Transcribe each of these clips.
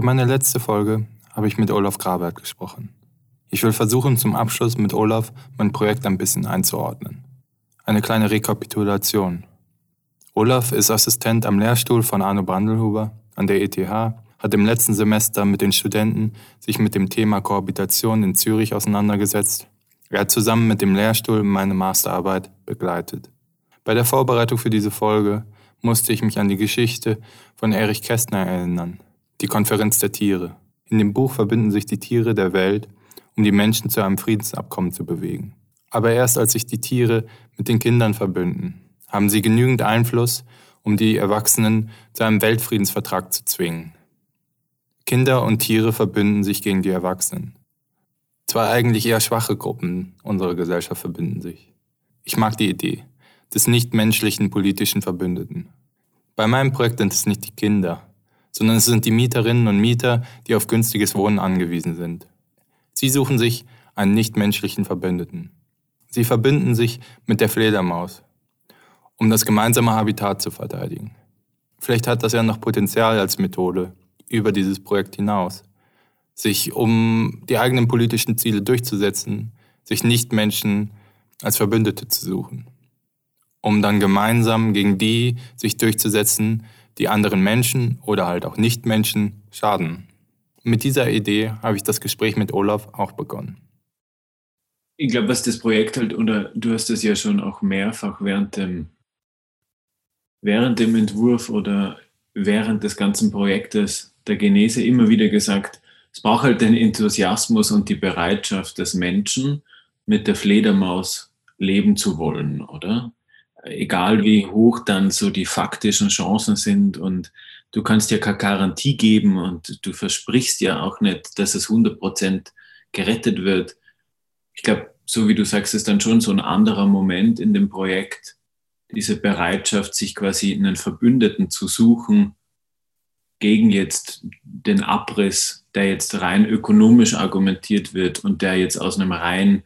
Für meine letzte Folge habe ich mit Olaf Grabert gesprochen. Ich will versuchen, zum Abschluss mit Olaf mein Projekt ein bisschen einzuordnen. Eine kleine Rekapitulation. Olaf ist Assistent am Lehrstuhl von Arno Brandelhuber an der ETH, hat im letzten Semester mit den Studenten sich mit dem Thema Kohabitation in Zürich auseinandergesetzt. Er hat zusammen mit dem Lehrstuhl meine Masterarbeit begleitet. Bei der Vorbereitung für diese Folge musste ich mich an die Geschichte von Erich Kästner erinnern, die Konferenz der Tiere. In dem Buch verbinden sich die Tiere der Welt, um die Menschen zu einem Friedensabkommen zu bewegen. Aber erst als sich die Tiere mit den Kindern verbünden, haben sie genügend Einfluss, um die Erwachsenen zu einem Weltfriedensvertrag zu zwingen. Kinder und Tiere verbünden sich gegen die Erwachsenen. Zwei eigentlich eher schwache Gruppen unserer Gesellschaft verbünden sich. Ich mag die Idee des nichtmenschlichen politischen Verbündeten. Bei meinem Projekt sind es nicht die Kinder, sondern es sind die Mieterinnen und Mieter, die auf günstiges Wohnen angewiesen sind. Sie suchen sich einen nichtmenschlichen Verbündeten. Sie verbünden sich mit der Fledermaus, um das gemeinsame Habitat zu verteidigen. Vielleicht hat das ja noch Potenzial als Methode über dieses Projekt hinaus, sich um die eigenen politischen Ziele durchzusetzen, sich Nichtmenschen als Verbündete zu suchen, um dann gemeinsam gegen die sich durchzusetzen, die anderen Menschen oder halt auch Nichtmenschen schaden. Mit dieser Idee habe ich das Gespräch mit Olaf auch begonnen. Ich glaube, was das Projekt halt, oder du hast es ja schon auch mehrfach während dem, während dem Entwurf oder während des ganzen Projektes der Genese immer wieder gesagt, es braucht halt den Enthusiasmus und die Bereitschaft des Menschen, mit der Fledermaus leben zu wollen, oder? Egal wie hoch dann so die faktischen Chancen sind und du kannst ja keine Garantie geben und du versprichst ja auch nicht, dass es 100% gerettet wird. Ich glaube, so wie du sagst, ist dann schon so ein anderer Moment in dem Projekt, diese Bereitschaft, sich quasi einen Verbündeten zu suchen gegen jetzt den Abriss, der jetzt rein ökonomisch argumentiert wird und der jetzt aus einem rein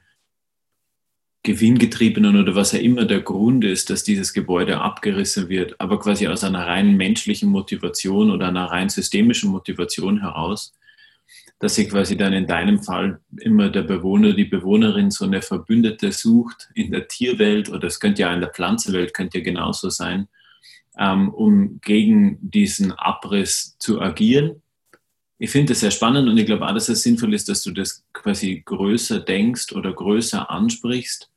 gewinngetriebenen oder was ja immer der Grund ist, dass dieses Gebäude abgerissen wird, aber quasi aus einer rein menschlichen Motivation oder einer rein systemischen Motivation heraus, dass sich quasi dann in deinem Fall immer der Bewohner, die Bewohnerin so eine Verbündete sucht in der Tierwelt oder es könnte ja in der Pflanzenwelt, könnte ja genauso sein, ähm, um gegen diesen Abriss zu agieren. Ich finde das sehr spannend und ich glaube auch, dass es sinnvoll ist, dass du das quasi größer denkst oder größer ansprichst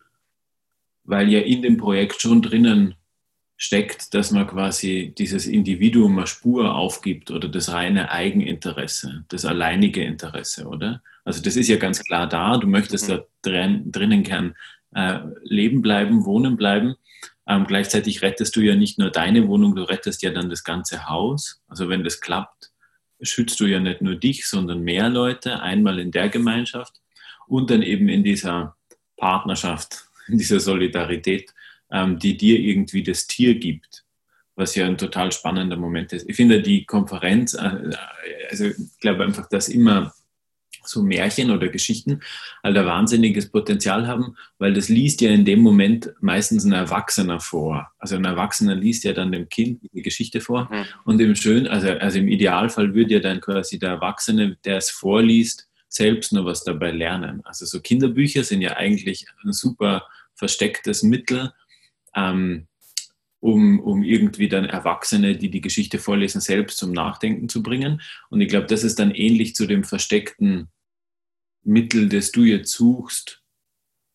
weil ja in dem Projekt schon drinnen steckt, dass man quasi dieses Individuum eine Spur aufgibt oder das reine Eigeninteresse, das alleinige Interesse, oder? Also das ist ja ganz klar da, du möchtest mhm. da drin, drinnen gern äh, leben bleiben, wohnen bleiben. Ähm, gleichzeitig rettest du ja nicht nur deine Wohnung, du rettest ja dann das ganze Haus. Also wenn das klappt, schützt du ja nicht nur dich, sondern mehr Leute, einmal in der Gemeinschaft und dann eben in dieser Partnerschaft dieser Solidarität, ähm, die dir irgendwie das Tier gibt, was ja ein total spannender Moment ist. Ich finde die Konferenz, äh, also ich glaube einfach, dass immer so Märchen oder Geschichten halt ein wahnsinniges Potenzial haben, weil das liest ja in dem Moment meistens ein Erwachsener vor. Also ein Erwachsener liest ja dann dem Kind die Geschichte vor mhm. und im schön, also, also im Idealfall würde ja dann quasi der Erwachsene, der es vorliest, selbst nur was dabei lernen. Also so Kinderbücher sind ja eigentlich ein super verstecktes Mittel, ähm, um, um irgendwie dann Erwachsene, die die Geschichte vorlesen, selbst zum Nachdenken zu bringen. Und ich glaube, das ist dann ähnlich zu dem versteckten Mittel, das du jetzt suchst,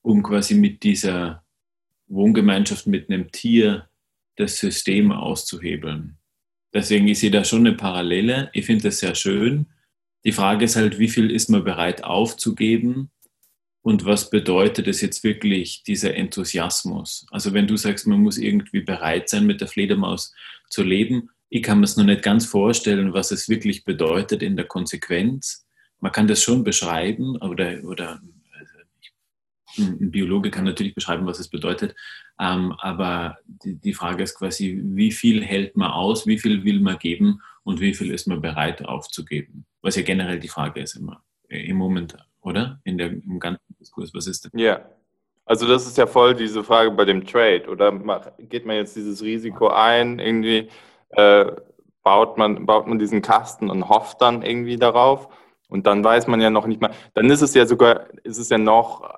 um quasi mit dieser Wohngemeinschaft, mit einem Tier das System auszuhebeln. Deswegen ist hier da schon eine Parallele. Ich finde das sehr schön. Die Frage ist halt, wie viel ist man bereit aufzugeben und was bedeutet es jetzt wirklich, dieser Enthusiasmus? Also wenn du sagst, man muss irgendwie bereit sein, mit der Fledermaus zu leben, ich kann mir es noch nicht ganz vorstellen, was es wirklich bedeutet in der Konsequenz. Man kann das schon beschreiben oder, oder ein Biologe kann natürlich beschreiben, was es bedeutet, ähm, aber die, die Frage ist quasi, wie viel hält man aus, wie viel will man geben und wie viel ist man bereit aufzugeben? Was ja generell die Frage ist immer im Moment oder? In der, Im ganzen Diskurs. Was ist denn? Ja. Also das ist ja voll diese Frage bei dem Trade, oder geht man jetzt dieses Risiko ein, irgendwie äh, baut man, baut man diesen Kasten und hofft dann irgendwie darauf. Und dann weiß man ja noch nicht mal, dann ist es ja sogar, ist es ja noch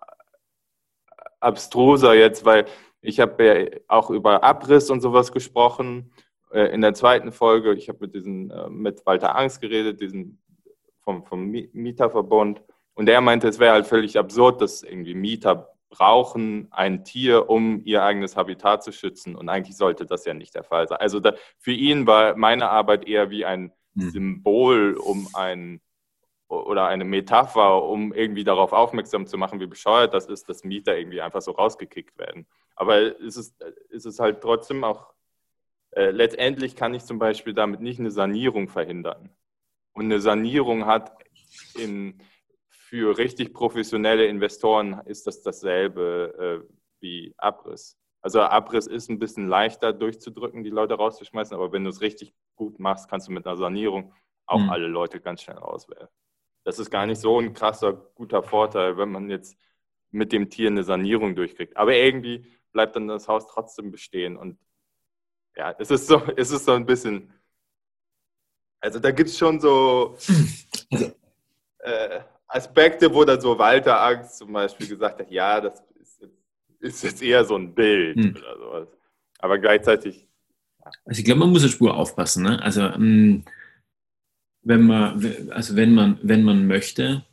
abstruser jetzt, weil ich habe ja auch über Abriss und sowas gesprochen äh, in der zweiten Folge. Ich habe mit diesen, äh, mit Walter Angst geredet, diesen vom, vom Mieterverbund. Und der meinte, es wäre halt völlig absurd, dass irgendwie Mieter brauchen ein Tier, um ihr eigenes Habitat zu schützen. Und eigentlich sollte das ja nicht der Fall sein. Also da, für ihn war meine Arbeit eher wie ein hm. Symbol, um ein oder eine Metapher, um irgendwie darauf aufmerksam zu machen, wie bescheuert das ist, dass Mieter irgendwie einfach so rausgekickt werden. Aber es ist, es ist halt trotzdem auch, äh, letztendlich kann ich zum Beispiel damit nicht eine Sanierung verhindern. Und eine Sanierung hat in, für richtig professionelle Investoren ist das dasselbe äh, wie Abriss. Also Abriss ist ein bisschen leichter durchzudrücken, die Leute rauszuschmeißen, aber wenn du es richtig gut machst, kannst du mit einer Sanierung auch mhm. alle Leute ganz schnell rauswerfen. Das ist gar nicht so ein krasser, guter Vorteil, wenn man jetzt mit dem Tier eine Sanierung durchkriegt. Aber irgendwie bleibt dann das Haus trotzdem bestehen. Und ja, es ist so, es ist so ein bisschen. Also da gibt es schon so äh, Aspekte, wo dann so Walter Angst zum Beispiel gesagt hat, ja, das ist jetzt, ist jetzt eher so ein Bild hm. oder sowas. Aber gleichzeitig. Ja. Also ich glaube, man muss eine Spur aufpassen. Ne? Also mh, mm, wenn man, also wenn man, wenn man möchte,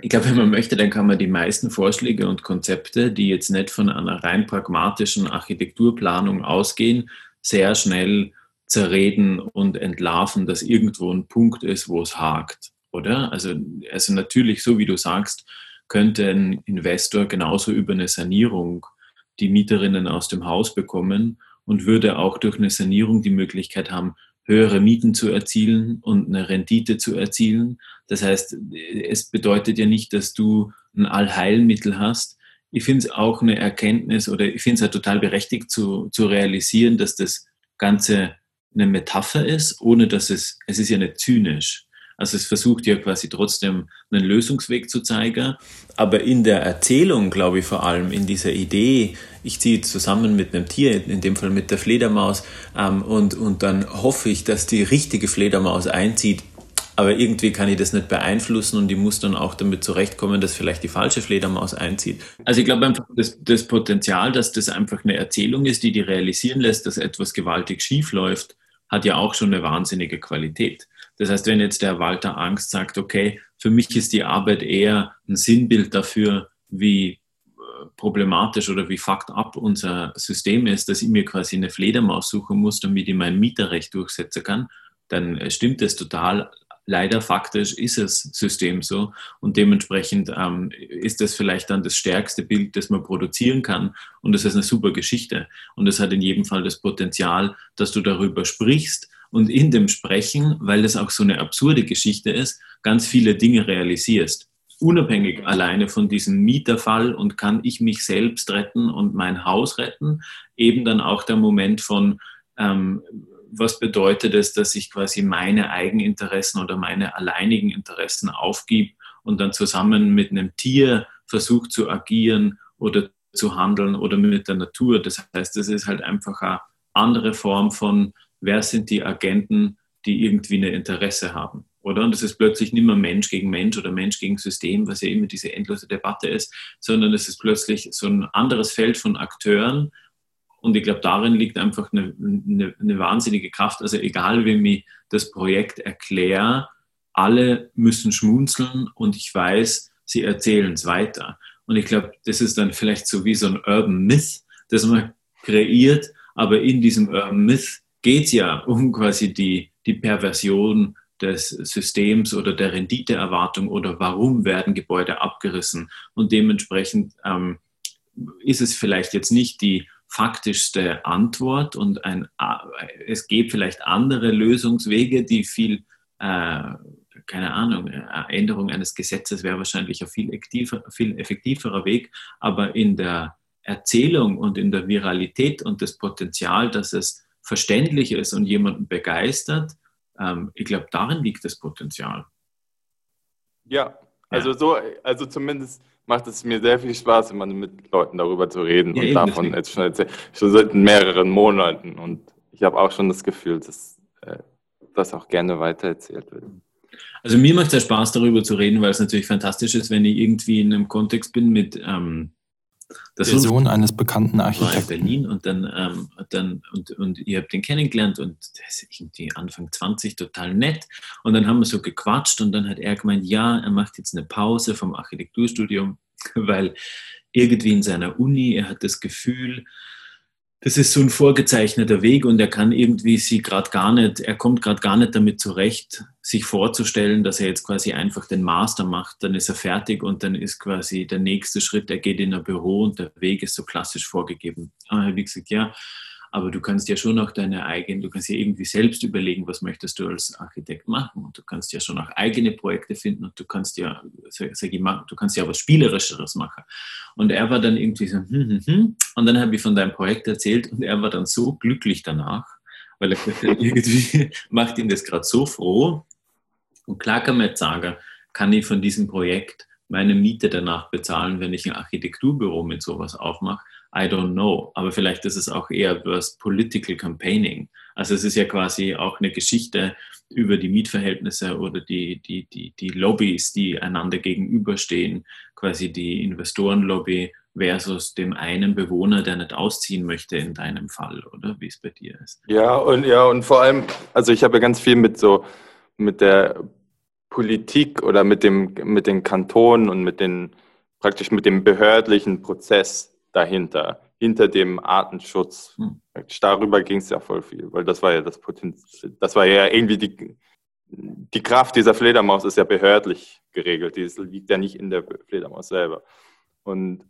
ich glaube, wenn man möchte, dann kann man die meisten Vorschläge und Konzepte, die jetzt nicht von einer rein pragmatischen Architekturplanung ausgehen, sehr schnell zerreden und entlarven, dass irgendwo ein Punkt ist, wo es hakt, oder? Also, also natürlich, so wie du sagst, könnte ein Investor genauso über eine Sanierung die Mieterinnen aus dem Haus bekommen und würde auch durch eine Sanierung die Möglichkeit haben, höhere Mieten zu erzielen und eine Rendite zu erzielen. Das heißt, es bedeutet ja nicht, dass du ein Allheilmittel hast. Ich finde es auch eine Erkenntnis oder ich finde es halt total berechtigt zu, zu realisieren, dass das Ganze eine Metapher ist, ohne dass es, es ist ja nicht zynisch. Also es versucht ja quasi trotzdem einen Lösungsweg zu zeigen. Aber in der Erzählung, glaube ich, vor allem in dieser Idee, ich ziehe zusammen mit einem Tier, in dem Fall mit der Fledermaus, ähm, und, und dann hoffe ich, dass die richtige Fledermaus einzieht. Aber irgendwie kann ich das nicht beeinflussen und ich muss dann auch damit zurechtkommen, dass vielleicht die falsche Fledermaus einzieht. Also ich glaube einfach, das, das Potenzial, dass das einfach eine Erzählung ist, die die realisieren lässt, dass etwas gewaltig schief läuft, hat ja auch schon eine wahnsinnige Qualität. Das heißt, wenn jetzt der Walter Angst sagt, okay, für mich ist die Arbeit eher ein Sinnbild dafür, wie äh, problematisch oder wie fucked up unser System ist, dass ich mir quasi eine Fledermaus suchen muss, damit ich mein Mieterrecht durchsetzen kann, dann äh, stimmt das total. Leider faktisch ist das System so. Und dementsprechend ähm, ist das vielleicht dann das stärkste Bild, das man produzieren kann. Und das ist eine super Geschichte. Und es hat in jedem Fall das Potenzial, dass du darüber sprichst und in dem Sprechen, weil das auch so eine absurde Geschichte ist, ganz viele Dinge realisierst. Unabhängig alleine von diesem Mieterfall und kann ich mich selbst retten und mein Haus retten, eben dann auch der Moment von, ähm, was bedeutet es, dass ich quasi meine Eigeninteressen oder meine alleinigen Interessen aufgib und dann zusammen mit einem Tier versucht zu agieren oder zu handeln oder mit der Natur. Das heißt, das ist halt einfach eine andere Form von wer sind die Agenten, die irgendwie ein Interesse haben. Oder? Und das ist plötzlich nicht mehr Mensch gegen Mensch oder Mensch gegen System, was ja immer diese endlose Debatte ist, sondern es ist plötzlich so ein anderes Feld von Akteuren. Und ich glaube, darin liegt einfach eine, eine, eine wahnsinnige Kraft. Also egal, wie mir das Projekt erkläre, alle müssen schmunzeln und ich weiß, sie erzählen es weiter. Und ich glaube, das ist dann vielleicht so wie so ein Urban Myth, das man kreiert, aber in diesem Urban Myth geht es ja um quasi die, die Perversion des Systems oder der Renditeerwartung oder warum werden Gebäude abgerissen. Und dementsprechend ähm, ist es vielleicht jetzt nicht die faktischste Antwort und ein, äh, es gibt vielleicht andere Lösungswege, die viel, äh, keine Ahnung, Änderung eines Gesetzes wäre wahrscheinlich ein viel, effektiver, viel effektiverer Weg, aber in der Erzählung und in der Viralität und das Potenzial, dass es verständlich ist und jemanden begeistert, ähm, ich glaube, darin liegt das Potenzial. Ja, also so, also zumindest macht es mir sehr viel Spaß, immer mit Leuten darüber zu reden ja, und davon jetzt schon, schon seit mehreren Monaten. Und ich habe auch schon das Gefühl, dass äh, das auch gerne weitererzählt wird. Also mir macht es ja Spaß, darüber zu reden, weil es natürlich fantastisch ist, wenn ich irgendwie in einem Kontext bin mit ähm, der Sohn eines bekannten Architekten. War in Berlin und dann, ähm, dann und, und ihr habt den kennengelernt und der ist irgendwie Anfang 20 total nett. Und dann haben wir so gequatscht und dann hat er gemeint, ja, er macht jetzt eine Pause vom Architekturstudium, weil irgendwie in seiner Uni, er hat das Gefühl, das ist so ein vorgezeichneter Weg und er kann irgendwie sie gerade gar nicht, er kommt gerade gar nicht damit zurecht, sich vorzustellen, dass er jetzt quasi einfach den Master macht, dann ist er fertig und dann ist quasi der nächste Schritt, er geht in ein Büro und der Weg ist so klassisch vorgegeben. Und er hat gesagt, ja, aber du kannst ja schon auch deine eigenen, du kannst ja irgendwie selbst überlegen, was möchtest du als Architekt machen und du kannst ja schon auch eigene Projekte finden und du kannst ja, sag ich mal, du kannst ja was Spielerischeres machen. Und er war dann irgendwie so, hm, hm, hm. und dann habe ich von deinem Projekt erzählt und er war dann so glücklich danach, weil er irgendwie macht ihn das gerade so froh. Und klar kann man jetzt sagen, kann ich von diesem Projekt meine Miete danach bezahlen, wenn ich ein Architekturbüro mit sowas aufmache. I don't know. Aber vielleicht ist es auch eher was Political Campaigning. Also es ist ja quasi auch eine Geschichte über die Mietverhältnisse oder die, die, die, die Lobbys, die einander gegenüberstehen, quasi die Investorenlobby versus dem einen Bewohner, der nicht ausziehen möchte in deinem Fall, oder wie es bei dir ist. Ja, und ja, und vor allem, also ich habe ganz viel mit so mit der Politik oder mit dem mit den Kantonen und mit den praktisch mit dem behördlichen Prozess dahinter, hinter dem Artenschutz. Hm. Darüber ging es ja voll viel, weil das war ja das Potenzial, das war ja irgendwie die, die Kraft dieser Fledermaus ist ja behördlich geregelt, die liegt ja nicht in der Fledermaus selber. Und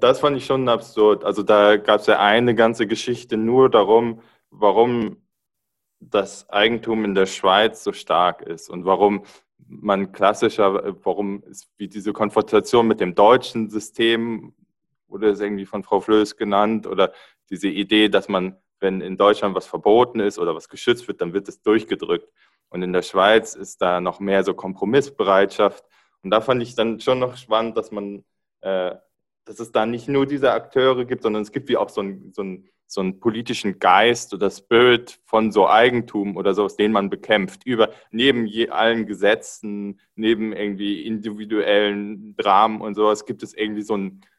das fand ich schon absurd. Also da gab es ja eine ganze Geschichte nur darum, warum das Eigentum in der Schweiz so stark ist und warum man klassischer, warum es wie diese Konfrontation mit dem deutschen System wurde es irgendwie von Frau Flöß genannt, oder diese Idee, dass man, wenn in Deutschland was verboten ist oder was geschützt wird, dann wird es durchgedrückt. Und in der Schweiz ist da noch mehr so Kompromissbereitschaft. Und da fand ich dann schon noch spannend, dass man, äh, dass es da nicht nur diese Akteure gibt, sondern es gibt wie auch so einen, so einen, so einen politischen Geist oder Spirit von so Eigentum oder so, aus den man bekämpft. Über, neben je, allen Gesetzen, neben irgendwie individuellen Dramen und sowas gibt es irgendwie so ein, äh,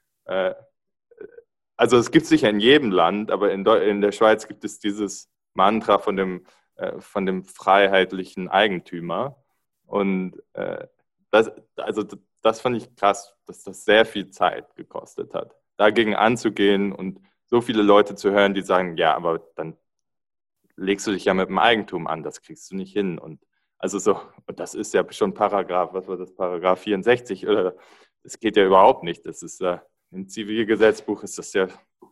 also es gibt sicher in jedem Land, aber in, in, der Schweiz gibt es dieses Mantra von dem, äh, von dem freiheitlichen Eigentümer. Und äh, das, also das fand ich krass, dass das sehr viel Zeit gekostet hat, dagegen anzugehen und so viele Leute zu hören, die sagen, ja, aber dann legst du dich ja mit dem Eigentum an, das kriegst du nicht hin. Und also so, und das ist ja schon Paragraph, was war das, Paragraph 64 oder das geht ja überhaupt nicht. Das ist äh, im Zivilgesetzbuch ist das ja,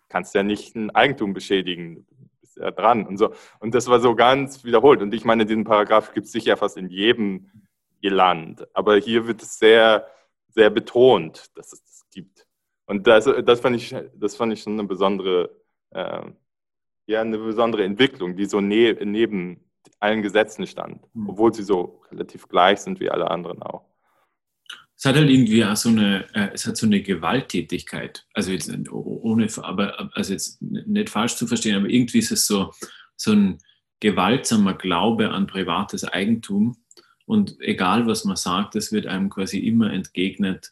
kannst ja nicht ein Eigentum beschädigen, bist ja dran und so. Und das war so ganz wiederholt. Und ich meine, diesen Paragraph gibt es sicher fast in jedem Land. Aber hier wird es sehr, sehr betont, dass es das gibt. Und das, das, fand, ich, das fand ich schon eine besondere, äh, ja, eine besondere Entwicklung, die so ne neben allen Gesetzen stand, hm. obwohl sie so relativ gleich sind wie alle anderen auch es hat halt irgendwie auch so eine, äh, es hat so eine Gewalttätigkeit. Also jetzt ohne, aber also jetzt nicht falsch zu verstehen, aber irgendwie ist es so, so ein gewaltsamer Glaube an privates Eigentum. Und egal was man sagt, es wird einem quasi immer entgegnet.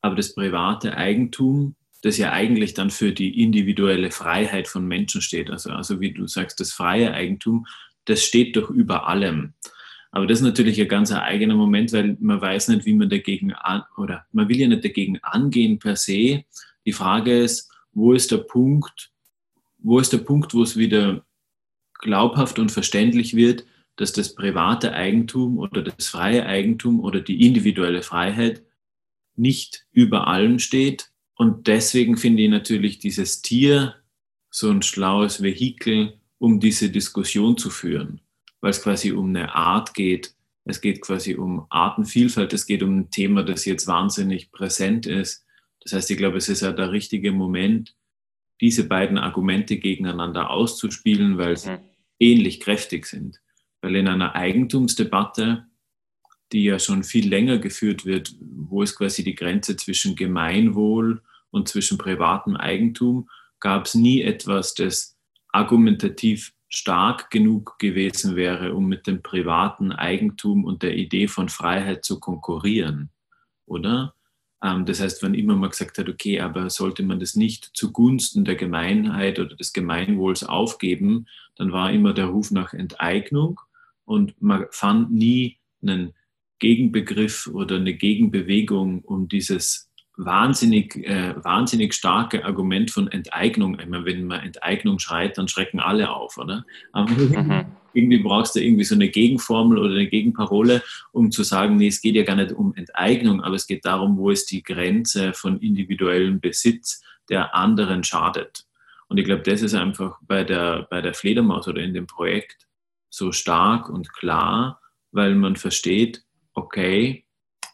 Aber das private Eigentum, das ja eigentlich dann für die individuelle Freiheit von Menschen steht, also, also wie du sagst, das freie Eigentum, das steht doch über allem. Aber das ist natürlich ein ganz eigener Moment, weil man weiß nicht, wie man dagegen an, oder man will ja nicht dagegen angehen per se. Die Frage ist, wo ist der Punkt, wo ist der Punkt, wo es wieder glaubhaft und verständlich wird, dass das private Eigentum oder das freie Eigentum oder die individuelle Freiheit nicht über allem steht. Und deswegen finde ich natürlich dieses Tier so ein schlaues Vehikel, um diese Diskussion zu führen weil es quasi um eine Art geht. Es geht quasi um Artenvielfalt. Es geht um ein Thema, das jetzt wahnsinnig präsent ist. Das heißt, ich glaube, es ist ja der richtige Moment, diese beiden Argumente gegeneinander auszuspielen, weil sie mhm. ähnlich kräftig sind. Weil in einer Eigentumsdebatte, die ja schon viel länger geführt wird, wo ist quasi die Grenze zwischen Gemeinwohl und zwischen privatem Eigentum, gab es nie etwas, das argumentativ stark genug gewesen wäre, um mit dem privaten Eigentum und der Idee von Freiheit zu konkurrieren, oder? Ähm, das heißt, wenn immer man gesagt hat, okay, aber sollte man das nicht zugunsten der Gemeinheit oder des Gemeinwohls aufgeben, dann war immer der Ruf nach Enteignung und man fand nie einen Gegenbegriff oder eine Gegenbewegung, um dieses wahnsinnig, äh, wahnsinnig starke Argument von Enteignung. Ich meine, wenn man Enteignung schreit, dann schrecken alle auf, oder? Aber mhm. irgendwie brauchst du irgendwie so eine Gegenformel oder eine Gegenparole, um zu sagen, nee, es geht ja gar nicht um Enteignung, aber es geht darum, wo ist die Grenze von individuellem Besitz, der anderen schadet. Und ich glaube, das ist einfach bei der, bei der Fledermaus oder in dem Projekt so stark und klar, weil man versteht, okay,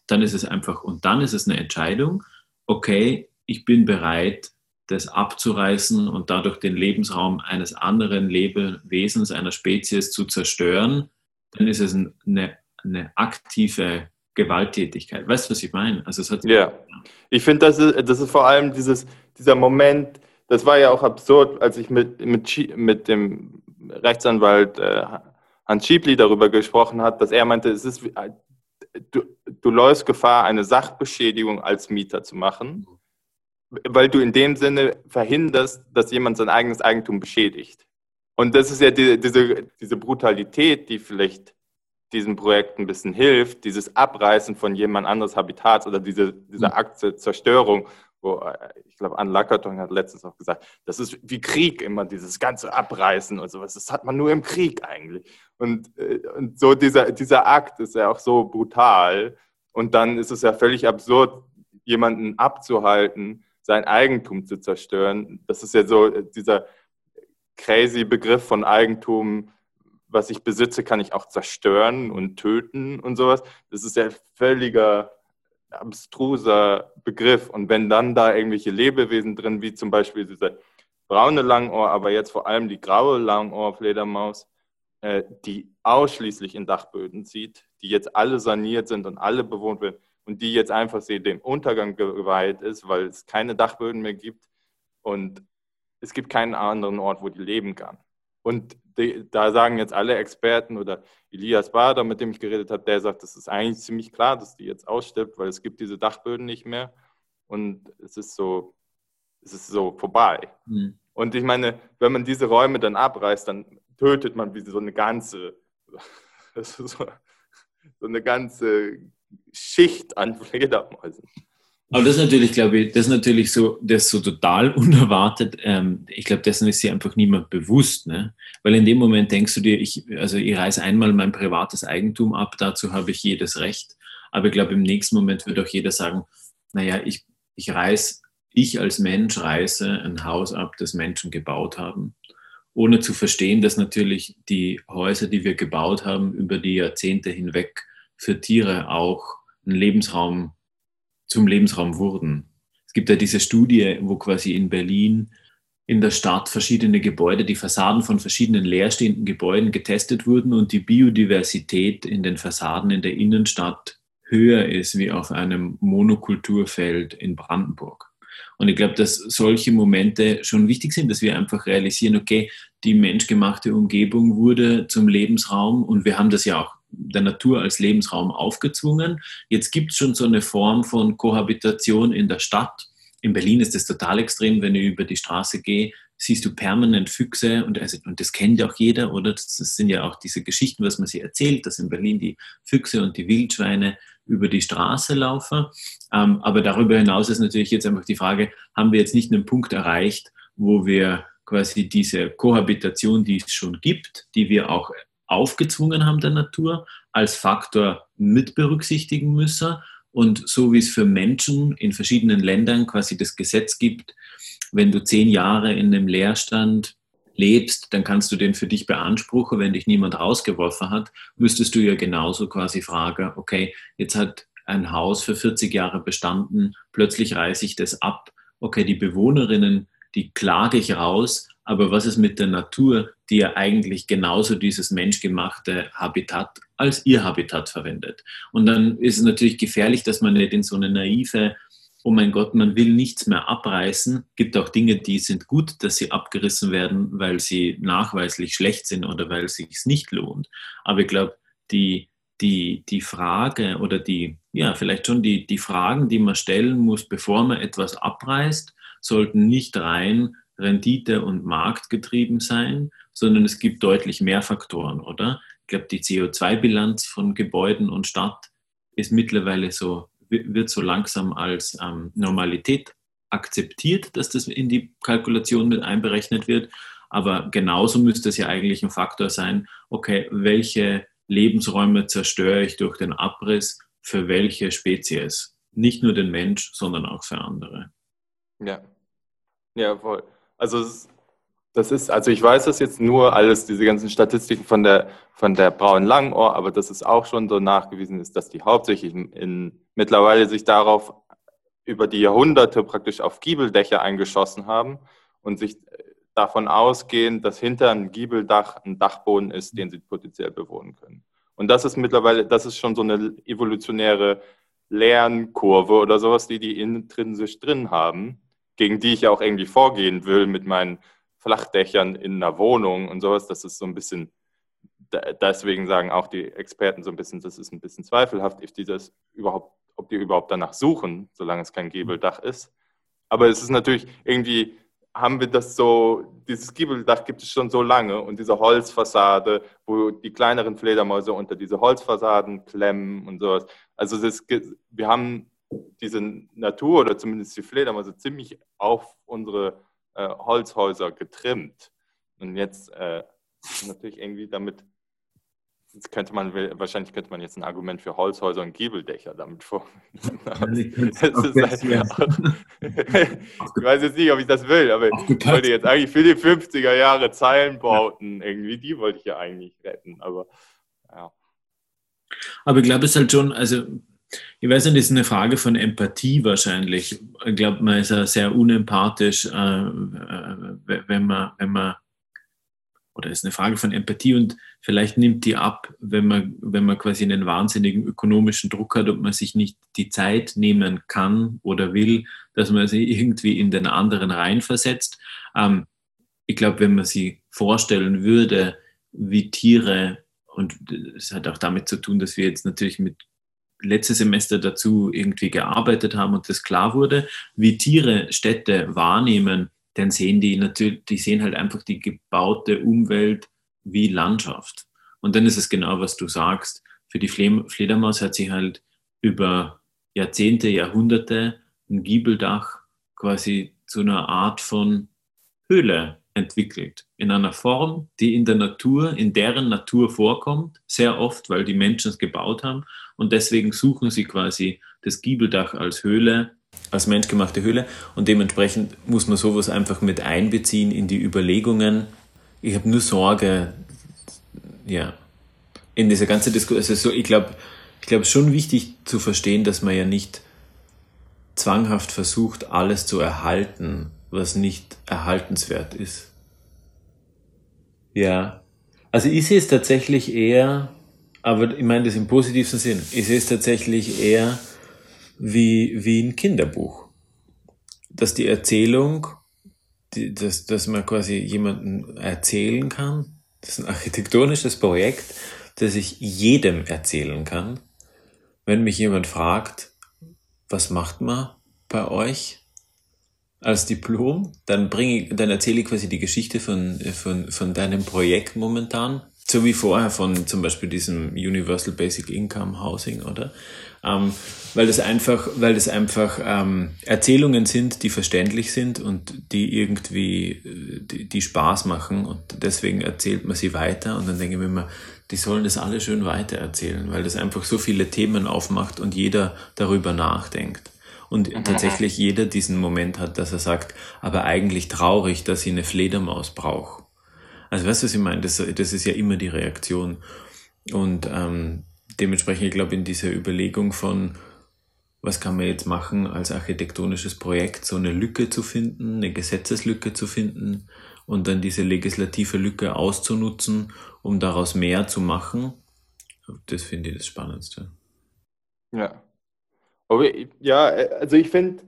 dann ist es einfach, und dann ist es eine Entscheidung, okay, ich bin bereit, das abzureißen und dadurch den Lebensraum eines anderen Lebewesens, einer Spezies zu zerstören, dann ist es eine, eine aktive Gewalttätigkeit. Weißt du, was ich meine? Also es hat ja, ich finde, das ist, das ist vor allem dieses, dieser Moment, das war ja auch absurd, als ich mit, mit, mit dem Rechtsanwalt äh, Hans Schiebli darüber gesprochen hat, dass er meinte, es ist du, du läufst Gefahr, eine Sachbeschädigung als Mieter zu machen, weil du in dem Sinne verhinderst, dass jemand sein eigenes Eigentum beschädigt. Und das ist ja die, diese, diese Brutalität, die vielleicht diesem Projekt ein bisschen hilft, dieses Abreißen von jemand anderes Habitats oder diese, diese Akt zur Zerstörung, wo äh, ich glaube, Anne Lackerton hat letztens auch gesagt, das ist wie Krieg immer, dieses ganze Abreißen und sowas. Das hat man nur im Krieg eigentlich. Und, äh, und so dieser, dieser Akt ist ja auch so brutal. Und dann ist es ja völlig absurd, jemanden abzuhalten, sein Eigentum zu zerstören. Das ist ja so dieser crazy Begriff von Eigentum, was ich besitze, kann ich auch zerstören und töten und sowas. Das ist ja völliger abstruser Begriff. Und wenn dann da irgendwelche Lebewesen drin, wie zum Beispiel diese braune Langohr, aber jetzt vor allem die graue Langohr-Fledermaus, äh, die ausschließlich in Dachböden zieht, die jetzt alle saniert sind und alle bewohnt werden und die jetzt einfach dem Untergang geweiht ist, weil es keine Dachböden mehr gibt und es gibt keinen anderen Ort, wo die leben kann. Und die, da sagen jetzt alle Experten oder Elias Bader, mit dem ich geredet habe, der sagt, das ist eigentlich ziemlich klar, dass die jetzt ausstirbt, weil es gibt diese Dachböden nicht mehr und es ist so, es ist so vorbei. Mhm. Und ich meine, wenn man diese Räume dann abreißt, dann tötet man wie so eine ganze, so, so eine ganze Schicht an Fledermäusen. Aber das ist natürlich, glaube ich, das ist natürlich so, das ist so total unerwartet. Ähm, ich glaube, dessen ist sich einfach niemand bewusst, ne? Weil in dem Moment denkst du dir, ich, also ich reiße einmal mein privates Eigentum ab, dazu habe ich jedes Recht. Aber ich glaube, im nächsten Moment wird auch jeder sagen, naja, ich, ich reiß, ich als Mensch reiße ein Haus ab, das Menschen gebaut haben. Ohne zu verstehen, dass natürlich die Häuser, die wir gebaut haben, über die Jahrzehnte hinweg für Tiere auch ein Lebensraum zum Lebensraum wurden. Es gibt ja diese Studie, wo quasi in Berlin in der Stadt verschiedene Gebäude, die Fassaden von verschiedenen leerstehenden Gebäuden getestet wurden und die Biodiversität in den Fassaden in der Innenstadt höher ist wie auf einem Monokulturfeld in Brandenburg. Und ich glaube, dass solche Momente schon wichtig sind, dass wir einfach realisieren, okay, die menschgemachte Umgebung wurde zum Lebensraum und wir haben das ja auch der Natur als Lebensraum aufgezwungen. Jetzt gibt es schon so eine Form von Kohabitation in der Stadt. In Berlin ist das total extrem, wenn ich über die Straße gehe, siehst du permanent Füchse und, also, und das kennt ja auch jeder, oder? Das, das sind ja auch diese Geschichten, was man sich erzählt, dass in Berlin die Füchse und die Wildschweine über die Straße laufen. Ähm, aber darüber hinaus ist natürlich jetzt einfach die Frage, haben wir jetzt nicht einen Punkt erreicht, wo wir quasi diese Kohabitation, die es schon gibt, die wir auch aufgezwungen haben der Natur, als Faktor mit berücksichtigen müssen. Und so wie es für Menschen in verschiedenen Ländern quasi das Gesetz gibt, wenn du zehn Jahre in einem Leerstand lebst, dann kannst du den für dich beanspruchen, wenn dich niemand rausgeworfen hat, müsstest du ja genauso quasi fragen, okay, jetzt hat ein Haus für 40 Jahre bestanden, plötzlich reiße ich das ab, okay, die Bewohnerinnen, die klage ich raus, aber was ist mit der Natur, die ja eigentlich genauso dieses menschgemachte Habitat als ihr Habitat verwendet? Und dann ist es natürlich gefährlich, dass man nicht in so eine naive oh mein Gott, man will nichts mehr abreißen. Gibt auch Dinge, die sind gut, dass sie abgerissen werden, weil sie nachweislich schlecht sind oder weil es sich nicht lohnt. Aber ich glaube, die, die, die Frage oder die, ja, vielleicht schon die, die Fragen, die man stellen muss, bevor man etwas abreißt, sollten nicht rein Rendite- und Marktgetrieben sein, sondern es gibt deutlich mehr Faktoren, oder? Ich glaube, die CO2-Bilanz von Gebäuden und Stadt ist mittlerweile so, wird so langsam als ähm, Normalität akzeptiert, dass das in die Kalkulation mit einberechnet wird. Aber genauso müsste es ja eigentlich ein Faktor sein, okay, welche Lebensräume zerstöre ich durch den Abriss für welche Spezies? Nicht nur den Mensch, sondern auch für andere. Ja, ja, voll. Also das ist, also ich weiß das jetzt nur alles, diese ganzen Statistiken von der, von der braunen Langohr, aber das ist auch schon so nachgewiesen ist, dass die hauptsächlich in, in, mittlerweile sich darauf über die Jahrhunderte praktisch auf Giebeldächer eingeschossen haben und sich davon ausgehen, dass hinter einem Giebeldach ein Dachboden ist, den sie potenziell bewohnen können. Und das ist mittlerweile, das ist schon so eine evolutionäre Lernkurve oder sowas, die die intrinsisch drin haben, gegen die ich auch irgendwie vorgehen will mit meinen Flachdächern in einer Wohnung und sowas. Das ist so ein bisschen, deswegen sagen auch die Experten so ein bisschen, das ist ein bisschen zweifelhaft, ob die, überhaupt, ob die überhaupt danach suchen, solange es kein Giebeldach ist. Aber es ist natürlich irgendwie, haben wir das so, dieses Giebeldach gibt es schon so lange und diese Holzfassade, wo die kleineren Fledermäuse unter diese Holzfassaden klemmen und sowas. Also das, wir haben diese Natur oder zumindest die Fledermäuse ziemlich auf unsere äh, Holzhäuser getrimmt. Und jetzt äh, natürlich irgendwie damit, jetzt könnte man, wahrscheinlich könnte man jetzt ein Argument für Holzhäuser und Giebeldächer damit vor. halt, ich weiß jetzt nicht, ob ich das will, aber ich wollte jetzt eigentlich für die 50er Jahre Zeilenbauten irgendwie, die wollte ich ja eigentlich retten, aber ja. Aber ich glaube, es ist halt schon, also ich weiß nicht, das ist eine Frage von Empathie wahrscheinlich. Ich glaube, man ist ja sehr unempathisch, äh, wenn man, wenn man, oder es ist eine Frage von Empathie und vielleicht nimmt die ab, wenn man, wenn man quasi einen wahnsinnigen ökonomischen Druck hat und man sich nicht die Zeit nehmen kann oder will, dass man sich irgendwie in den anderen reinversetzt. Ähm, ich glaube, wenn man sich vorstellen würde, wie Tiere und es hat auch damit zu tun, dass wir jetzt natürlich mit letztes Semester dazu irgendwie gearbeitet haben und das klar wurde, wie Tiere Städte wahrnehmen, dann sehen die natürlich, die sehen halt einfach die gebaute Umwelt wie Landschaft. Und dann ist es genau, was du sagst. Für die Fledermaus hat sich halt über Jahrzehnte, Jahrhunderte ein Giebeldach quasi zu einer Art von Höhle entwickelt. In einer Form, die in der Natur, in deren Natur vorkommt, sehr oft, weil die Menschen es gebaut haben. Und deswegen suchen sie quasi das Giebeldach als Höhle, als menschgemachte Höhle. Und dementsprechend muss man sowas einfach mit einbeziehen in die Überlegungen. Ich habe nur Sorge, ja, in dieser ganzen Diskussion. Also so, ich glaube, ich glaube, schon wichtig zu verstehen, dass man ja nicht zwanghaft versucht, alles zu erhalten, was nicht erhaltenswert ist. Ja. Also ich sehe es tatsächlich eher, aber ich meine das im positivsten Sinn, ich sehe es tatsächlich eher wie, wie ein Kinderbuch. Dass die Erzählung, die, dass, dass man quasi jemanden erzählen kann, das ist ein architektonisches Projekt, das ich jedem erzählen kann. Wenn mich jemand fragt, was macht man bei euch? Als Diplom, dann bringe ich, dann erzähle ich quasi die Geschichte von, von, von deinem Projekt momentan, so wie vorher von zum Beispiel diesem Universal Basic Income Housing, oder? Ähm, weil das einfach, weil das einfach ähm, Erzählungen sind, die verständlich sind und die irgendwie, die, die Spaß machen und deswegen erzählt man sie weiter und dann denke ich mir immer, die sollen das alle schön weiter erzählen, weil das einfach so viele Themen aufmacht und jeder darüber nachdenkt. Und mhm. tatsächlich jeder diesen Moment hat, dass er sagt, aber eigentlich traurig, dass ich eine Fledermaus brauche. Also weißt du, was ich meine? Das, das ist ja immer die Reaktion. Und ähm, dementsprechend, ich glaube, in dieser Überlegung von, was kann man jetzt machen als architektonisches Projekt, so eine Lücke zu finden, eine Gesetzeslücke zu finden und dann diese legislative Lücke auszunutzen, um daraus mehr zu machen, das finde ich das Spannendste. Ja, aber ja, also ich finde,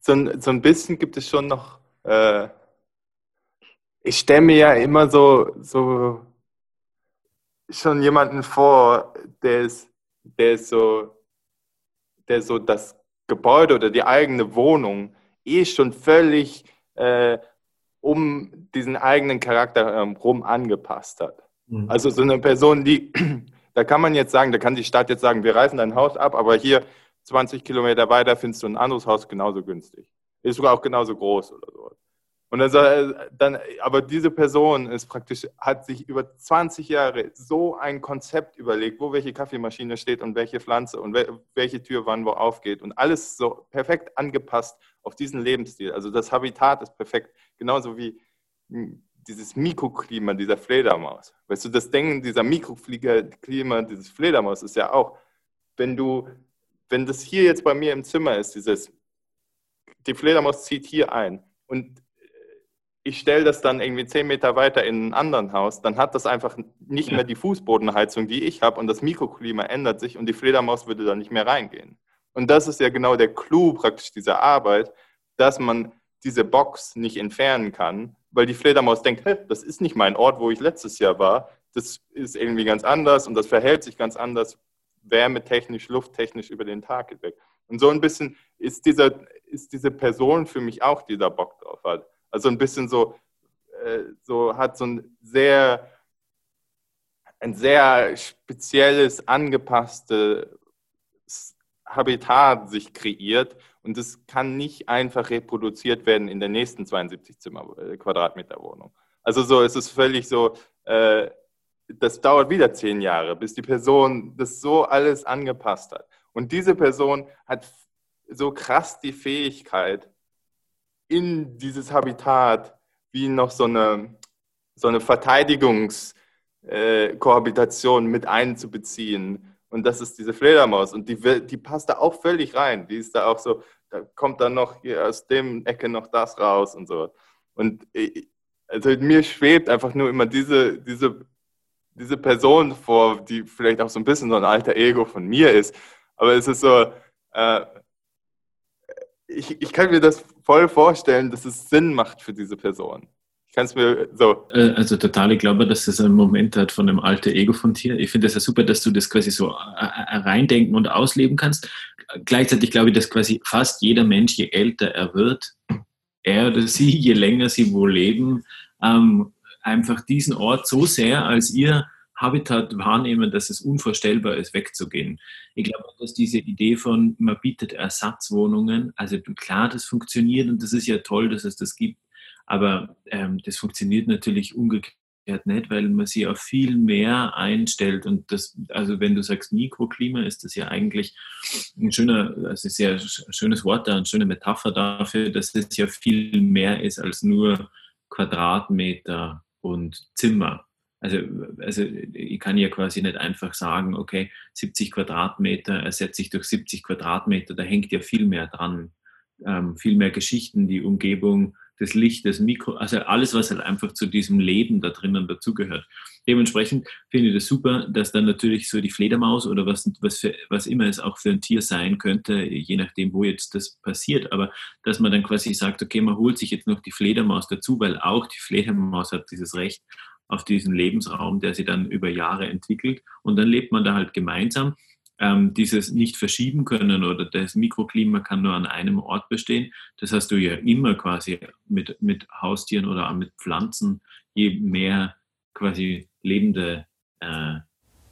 so ein, so ein bisschen gibt es schon noch, äh, ich stelle mir ja immer so, so schon jemanden vor, der ist, der ist so, der so das Gebäude oder die eigene Wohnung eh schon völlig äh, um diesen eigenen Charakter herum angepasst hat. Mhm. Also so eine Person, die, da kann man jetzt sagen, da kann die Stadt jetzt sagen, wir reißen dein Haus ab, aber hier 20 Kilometer weiter findest du ein anderes Haus genauso günstig. Ist sogar auch genauso groß oder so. Und dann, dann, aber diese Person ist praktisch, hat sich über 20 Jahre so ein Konzept überlegt, wo welche Kaffeemaschine steht und welche Pflanze und welche Tür wann wo aufgeht und alles so perfekt angepasst auf diesen Lebensstil. Also das Habitat ist perfekt, genauso wie dieses Mikroklima dieser Fledermaus. Weißt du, das Denken dieser Mikroklima dieses Fledermaus ist ja auch, wenn du, wenn das hier jetzt bei mir im Zimmer ist, dieses, die Fledermaus zieht hier ein und ich stelle das dann irgendwie zehn Meter weiter in ein anderen Haus, dann hat das einfach nicht mehr die Fußbodenheizung, die ich habe und das Mikroklima ändert sich und die Fledermaus würde da nicht mehr reingehen. Und das ist ja genau der Clou praktisch dieser Arbeit, dass man diese Box nicht entfernen kann, weil die Fledermaus denkt, hey, das ist nicht mein Ort, wo ich letztes Jahr war, das ist irgendwie ganz anders und das verhält sich ganz anders, wärmetechnisch, lufttechnisch über den Tag hinweg. Und so ein bisschen ist, dieser, ist diese Person für mich auch, die da Bock drauf hat. Also ein bisschen so, äh, so hat so ein sehr, ein sehr spezielles, angepasstes Habitat sich kreiert und das kann nicht einfach reproduziert werden in der nächsten 72 Zimmer, äh, Quadratmeter Wohnung. Also so, es ist völlig so, äh, das dauert wieder zehn Jahre, bis die Person das so alles angepasst hat. Und diese Person hat so krass die Fähigkeit, in dieses Habitat wie noch so eine, so eine Verteidigungskohabitation äh, mit einzubeziehen. Und das ist diese Fledermaus. Und die, die passt da auch völlig rein. Die ist da auch so, da kommt dann noch hier aus dem Ecke noch das raus und so. Und ich, also mir schwebt einfach nur immer diese, diese, diese Person vor, die vielleicht auch so ein bisschen so ein alter Ego von mir ist. Aber es ist so, äh, ich, ich kann mir das voll vorstellen, dass es Sinn macht für diese Person. Ich kann es mir so. Äh, also total, ich glaube, dass das einen Moment hat von einem alten Ego von dir. Ich finde es ja super, dass du das quasi so äh, äh, reindenken und ausleben kannst. Gleichzeitig glaube ich, dass quasi fast jeder Mensch, je älter er wird, er oder sie, je länger sie wohl leben, ähm, einfach diesen Ort so sehr als ihr Habitat wahrnehmen, dass es unvorstellbar ist, wegzugehen. Ich glaube, dass diese Idee von, man bietet Ersatzwohnungen, also klar, das funktioniert und das ist ja toll, dass es das gibt, aber ähm, das funktioniert natürlich umgekehrt nicht, weil man sich auf viel mehr einstellt. Und das, also wenn du sagst Mikroklima, ist das ja eigentlich ein schöner, also sehr schönes Wort da, eine schöne Metapher dafür, dass es ja viel mehr ist als nur Quadratmeter und Zimmer. Also, also ich kann ja quasi nicht einfach sagen, okay, 70 Quadratmeter ersetze ich durch 70 Quadratmeter, da hängt ja viel mehr dran, ähm, viel mehr Geschichten, die Umgebung, das Licht, das Mikro, also alles, was halt einfach zu diesem Leben da drinnen dazugehört. Dementsprechend finde ich das super, dass dann natürlich so die Fledermaus oder was, was, für, was immer es auch für ein Tier sein könnte, je nachdem, wo jetzt das passiert, aber dass man dann quasi sagt, okay, man holt sich jetzt noch die Fledermaus dazu, weil auch die Fledermaus hat dieses Recht, auf diesen Lebensraum, der sie dann über Jahre entwickelt. Und dann lebt man da halt gemeinsam. Ähm, dieses nicht verschieben können oder das Mikroklima kann nur an einem Ort bestehen. Das hast du ja immer quasi mit, mit Haustieren oder mit Pflanzen. Je mehr quasi lebende äh,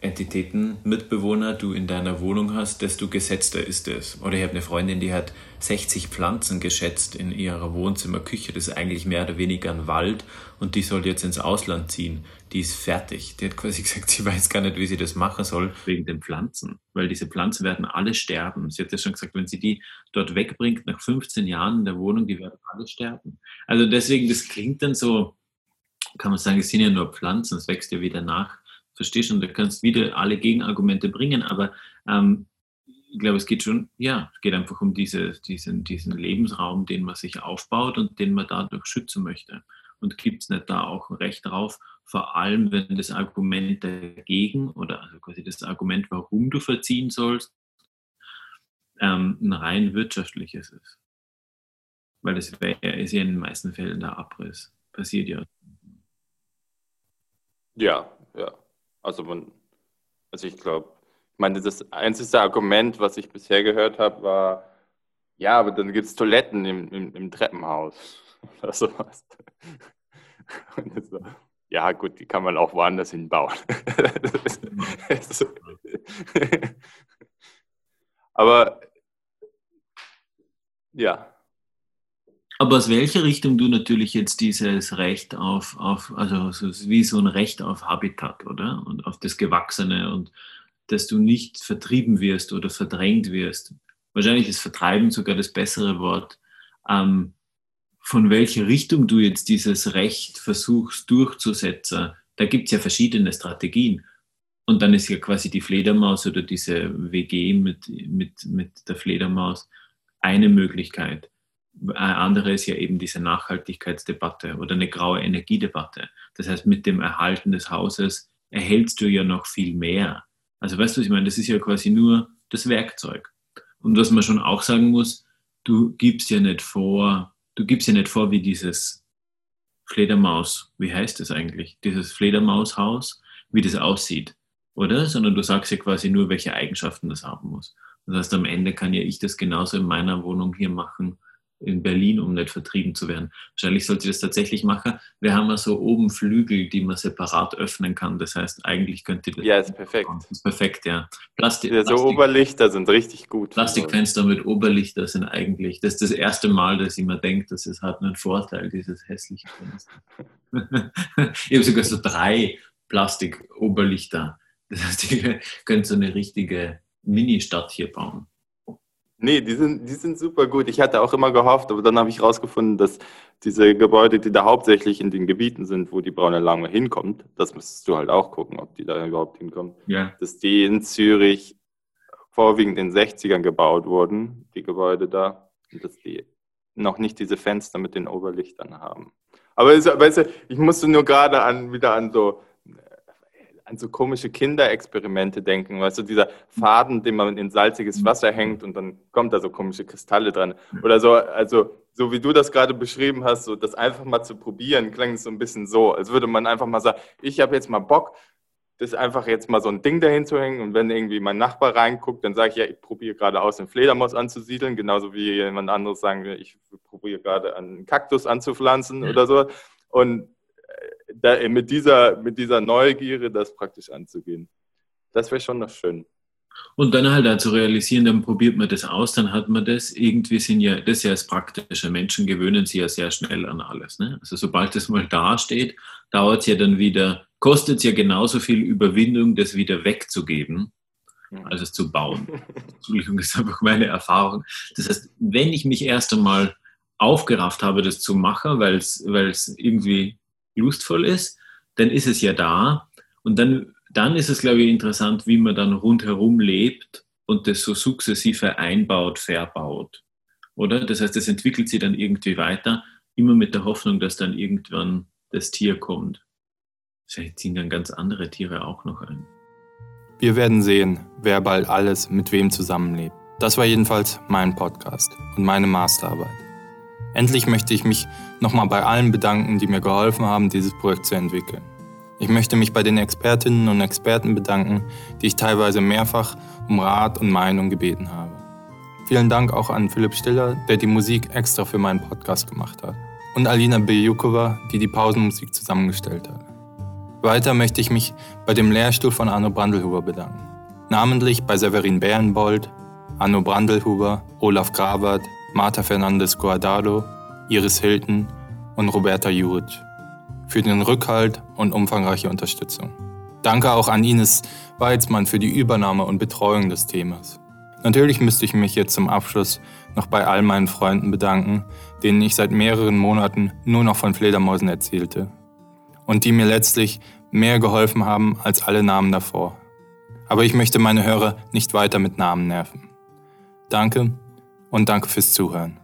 Entitäten, Mitbewohner du in deiner Wohnung hast, desto gesetzter ist es. Oder ich habe eine Freundin, die hat 60 Pflanzen geschätzt in ihrer Wohnzimmerküche. Das ist eigentlich mehr oder weniger ein Wald und die soll jetzt ins Ausland ziehen. Die ist fertig. Die hat quasi gesagt, sie weiß gar nicht, wie sie das machen soll wegen den Pflanzen. Weil diese Pflanzen werden alle sterben. Sie hat ja schon gesagt, wenn sie die dort wegbringt nach 15 Jahren in der Wohnung, die werden alle sterben. Also deswegen, das klingt dann so, kann man sagen, es sind ja nur Pflanzen, es wächst ja wieder nach verstehst und du kannst wieder alle Gegenargumente bringen, aber ähm, ich glaube, es geht schon, ja, es geht einfach um diese, diesen, diesen Lebensraum, den man sich aufbaut und den man dadurch schützen möchte. Und gibt es nicht da auch ein Recht drauf, vor allem wenn das Argument dagegen oder also quasi das Argument, warum du verziehen sollst, ähm, ein rein wirtschaftliches ist. Weil das wär, ist ja in den meisten Fällen der Abriss. Passiert ja. Ja, ja. Also man, also ich glaube, ich meine, das einzige Argument, was ich bisher gehört habe, war, ja, aber dann gibt es Toiletten im, im, im Treppenhaus oder sowas. So, ja, gut, die kann man auch woanders hinbauen. aber ja. Aber aus welcher Richtung du natürlich jetzt dieses Recht auf, auf also wie so ein Recht auf Habitat, oder? Und auf das Gewachsene und dass du nicht vertrieben wirst oder verdrängt wirst. Wahrscheinlich ist Vertreiben sogar das bessere Wort. Ähm, von welcher Richtung du jetzt dieses Recht versuchst durchzusetzen, da gibt es ja verschiedene Strategien. Und dann ist ja quasi die Fledermaus oder diese WG mit, mit, mit der Fledermaus eine Möglichkeit. Eine andere ist ja eben diese Nachhaltigkeitsdebatte oder eine graue Energiedebatte. Das heißt, mit dem Erhalten des Hauses erhältst du ja noch viel mehr. Also weißt du, ich meine, das ist ja quasi nur das Werkzeug. Und was man schon auch sagen muss, du gibst ja nicht vor, du gibst ja nicht vor, wie dieses Fledermaus, wie heißt das eigentlich? Dieses Fledermaushaus, wie das aussieht, oder? Sondern du sagst ja quasi nur, welche Eigenschaften das haben muss. Das heißt, am Ende kann ja ich das genauso in meiner Wohnung hier machen, in Berlin, um nicht vertrieben zu werden. Wahrscheinlich sollte ich das tatsächlich machen. Wir haben ja so oben Flügel, die man separat öffnen kann. Das heißt, eigentlich könnte das. Ja, ist perfekt. Ist perfekt, ja. Plastik, ja, so Plastik, Oberlichter sind richtig gut. Plastikfenster mit Oberlichter sind eigentlich, das ist das erste Mal, dass ich mir denke, dass es hat einen Vorteil, dieses hässliche Fenster. ich habe sogar so drei Plastik-Oberlichter. Das heißt, ihr könnt so eine richtige Mini-Stadt hier bauen. Nee, die sind, die sind super gut. Ich hatte auch immer gehofft, aber dann habe ich herausgefunden, dass diese Gebäude, die da hauptsächlich in den Gebieten sind, wo die braune Lange hinkommt, das müsstest du halt auch gucken, ob die da überhaupt hinkommen, ja. dass die in Zürich vorwiegend in den 60ern gebaut wurden, die Gebäude da, und dass die noch nicht diese Fenster mit den Oberlichtern haben. Aber weißt du, ich musste nur gerade an, wieder an so an so komische Kinderexperimente denken. Weißt du, dieser Faden, den man in salziges Wasser hängt und dann kommt da so komische Kristalle dran. Oder so, also so wie du das gerade beschrieben hast, so das einfach mal zu probieren, klang es so ein bisschen so, als würde man einfach mal sagen, ich habe jetzt mal Bock, das einfach jetzt mal so ein Ding dahin zu hängen und wenn irgendwie mein Nachbar reinguckt, dann sage ich, ja, ich probiere gerade aus, einen Fledermaus anzusiedeln, genauso wie jemand anderes sagen, ich probiere gerade einen Kaktus anzupflanzen oder so. Und da, mit, dieser, mit dieser Neugierde das praktisch anzugehen. Das wäre schon noch schön. Und dann halt auch zu realisieren, dann probiert man das aus, dann hat man das. Irgendwie sind ja, das ist ja das Praktische. Menschen gewöhnen sich ja sehr schnell an alles. Ne? Also sobald das mal dasteht, dauert es ja dann wieder, kostet es ja genauso viel Überwindung, das wieder wegzugeben, als es zu bauen. Entschuldigung, das ist einfach meine Erfahrung. Das heißt, wenn ich mich erst einmal aufgerafft habe, das zu machen, weil es irgendwie lustvoll ist, dann ist es ja da. Und dann, dann ist es, glaube ich, interessant, wie man dann rundherum lebt und das so sukzessive einbaut, verbaut. Oder? Das heißt, es entwickelt sich dann irgendwie weiter, immer mit der Hoffnung, dass dann irgendwann das Tier kommt. Vielleicht ziehen dann ganz andere Tiere auch noch ein. Wir werden sehen, wer bald alles mit wem zusammenlebt. Das war jedenfalls mein Podcast und meine Masterarbeit. Endlich möchte ich mich nochmal bei allen bedanken, die mir geholfen haben, dieses Projekt zu entwickeln. Ich möchte mich bei den Expertinnen und Experten bedanken, die ich teilweise mehrfach um Rat und Meinung gebeten habe. Vielen Dank auch an Philipp Stiller, der die Musik extra für meinen Podcast gemacht hat. Und Alina Biljukova, die die Pausenmusik zusammengestellt hat. Weiter möchte ich mich bei dem Lehrstuhl von Arno Brandelhuber bedanken. Namentlich bei Severin Bärenbold, Arno Brandelhuber, Olaf Grabert, Marta Fernandes Guardado, Iris Hilton und Roberta Juric für den Rückhalt und umfangreiche Unterstützung. Danke auch an Ines Weizmann für die Übernahme und Betreuung des Themas. Natürlich müsste ich mich jetzt zum Abschluss noch bei all meinen Freunden bedanken, denen ich seit mehreren Monaten nur noch von Fledermäusen erzählte und die mir letztlich mehr geholfen haben als alle Namen davor. Aber ich möchte meine Hörer nicht weiter mit Namen nerven. Danke und danke fürs Zuhören.